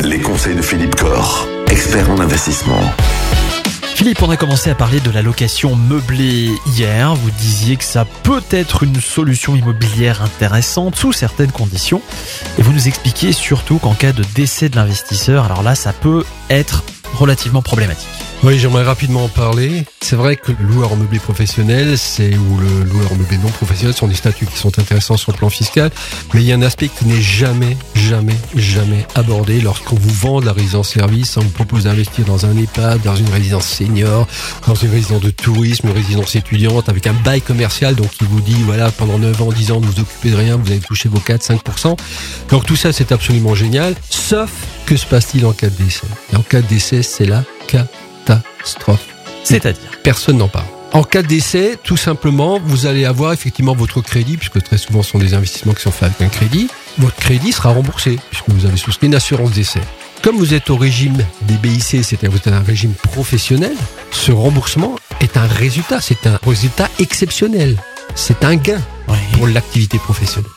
Les conseils de Philippe Corr, expert en investissement. Philippe, on a commencé à parler de la location meublée hier. Vous disiez que ça peut être une solution immobilière intéressante sous certaines conditions. Et vous nous expliquiez surtout qu'en cas de décès de l'investisseur, alors là, ça peut être relativement problématique. Oui, j'aimerais rapidement en parler. C'est vrai que le loueur en meublé professionnel, c'est ou le loueur en meublé non professionnel sont des statuts qui sont intéressants sur le plan fiscal, mais il y a un aspect qui n'est jamais, jamais, jamais abordé lorsqu'on vous vend de la résidence service, on vous propose d'investir dans un EHPAD, dans une résidence senior, dans une résidence de tourisme, une résidence étudiante, avec un bail commercial, donc qui vous dit, voilà, pendant 9 ans, 10 ans, ne vous occupez de rien, vous allez toucher vos 4, 5%. Donc tout ça, c'est absolument génial, sauf que se passe-t-il en cas de décès? Et en cas de décès, c'est la catastrophe. C'est-à-dire Personne n'en parle. En cas de décès, tout simplement, vous allez avoir effectivement votre crédit, puisque très souvent ce sont des investissements qui sont faits avec un crédit. Votre crédit sera remboursé, puisque vous avez souscrit une assurance décès. Comme vous êtes au régime des BIC, c'est-à-dire vous êtes un régime professionnel, ce remboursement est un résultat, c'est un résultat exceptionnel. C'est un gain Oui. pour l'activité professionnelle.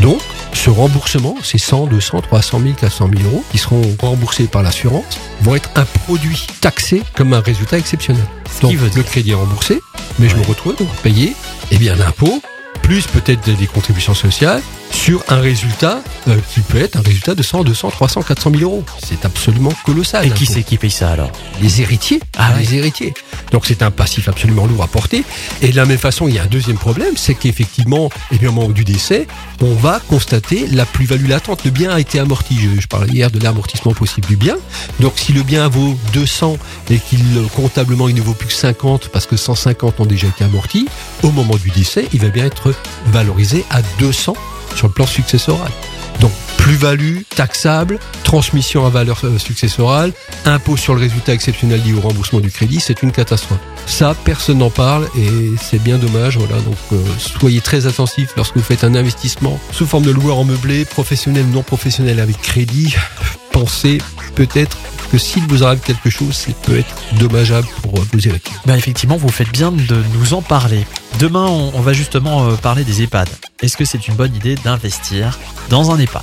Donc, ce remboursement, ces 100, 200, 300 000, 400 000 euros qui seront remboursés par l'assurance vont être un produit taxé comme un résultat exceptionnel. Ce Donc, le crédit est remboursé, mais je me retrouve donc à payer eh bien, l'impôt, plus peut-être des contributions sociales, sur un résultat euh, qui peut être un résultat de 100, 200, 300, 400 000 euros. C'est absolument colossal. Et qui c'est qui paye ça alors? Les héritiers. Ah les héritiers. Donc c'est un passif absolument lourd à porter. Et de la même façon, il y a un deuxième problème, c'est qu'effectivement, eh bien, au moment du décès, on va constater la plus-value latente. Le bien a été amorti. Je, je parlais hier de l'amortissement possible du bien. Donc si le bien vaut 200 et qu'il euh, comptablement il ne vaut plus que 50 parce que 150 ont déjà été amortis, au moment du décès, il va bien être valorisé à 200 sur le plan successoral. Plus-value, taxable, transmission à valeur euh, successorale, impôt sur le résultat exceptionnel lié au remboursement du crédit, c'est une catastrophe. Ça, personne n'en parle et c'est bien dommage. Voilà, donc euh, soyez très attentifs lorsque vous faites un investissement sous forme de loueur en meublé, professionnel, non professionnel avec crédit. Pensez peut-être que s'il vous arrive quelque chose, ça peut être dommageable pour euh, vos héritiers. Ben effectivement, vous faites bien de nous en parler. Demain, on, va justement parler des EHPAD. Est-ce que c'est une bonne idée d'investir dans un EHPAD?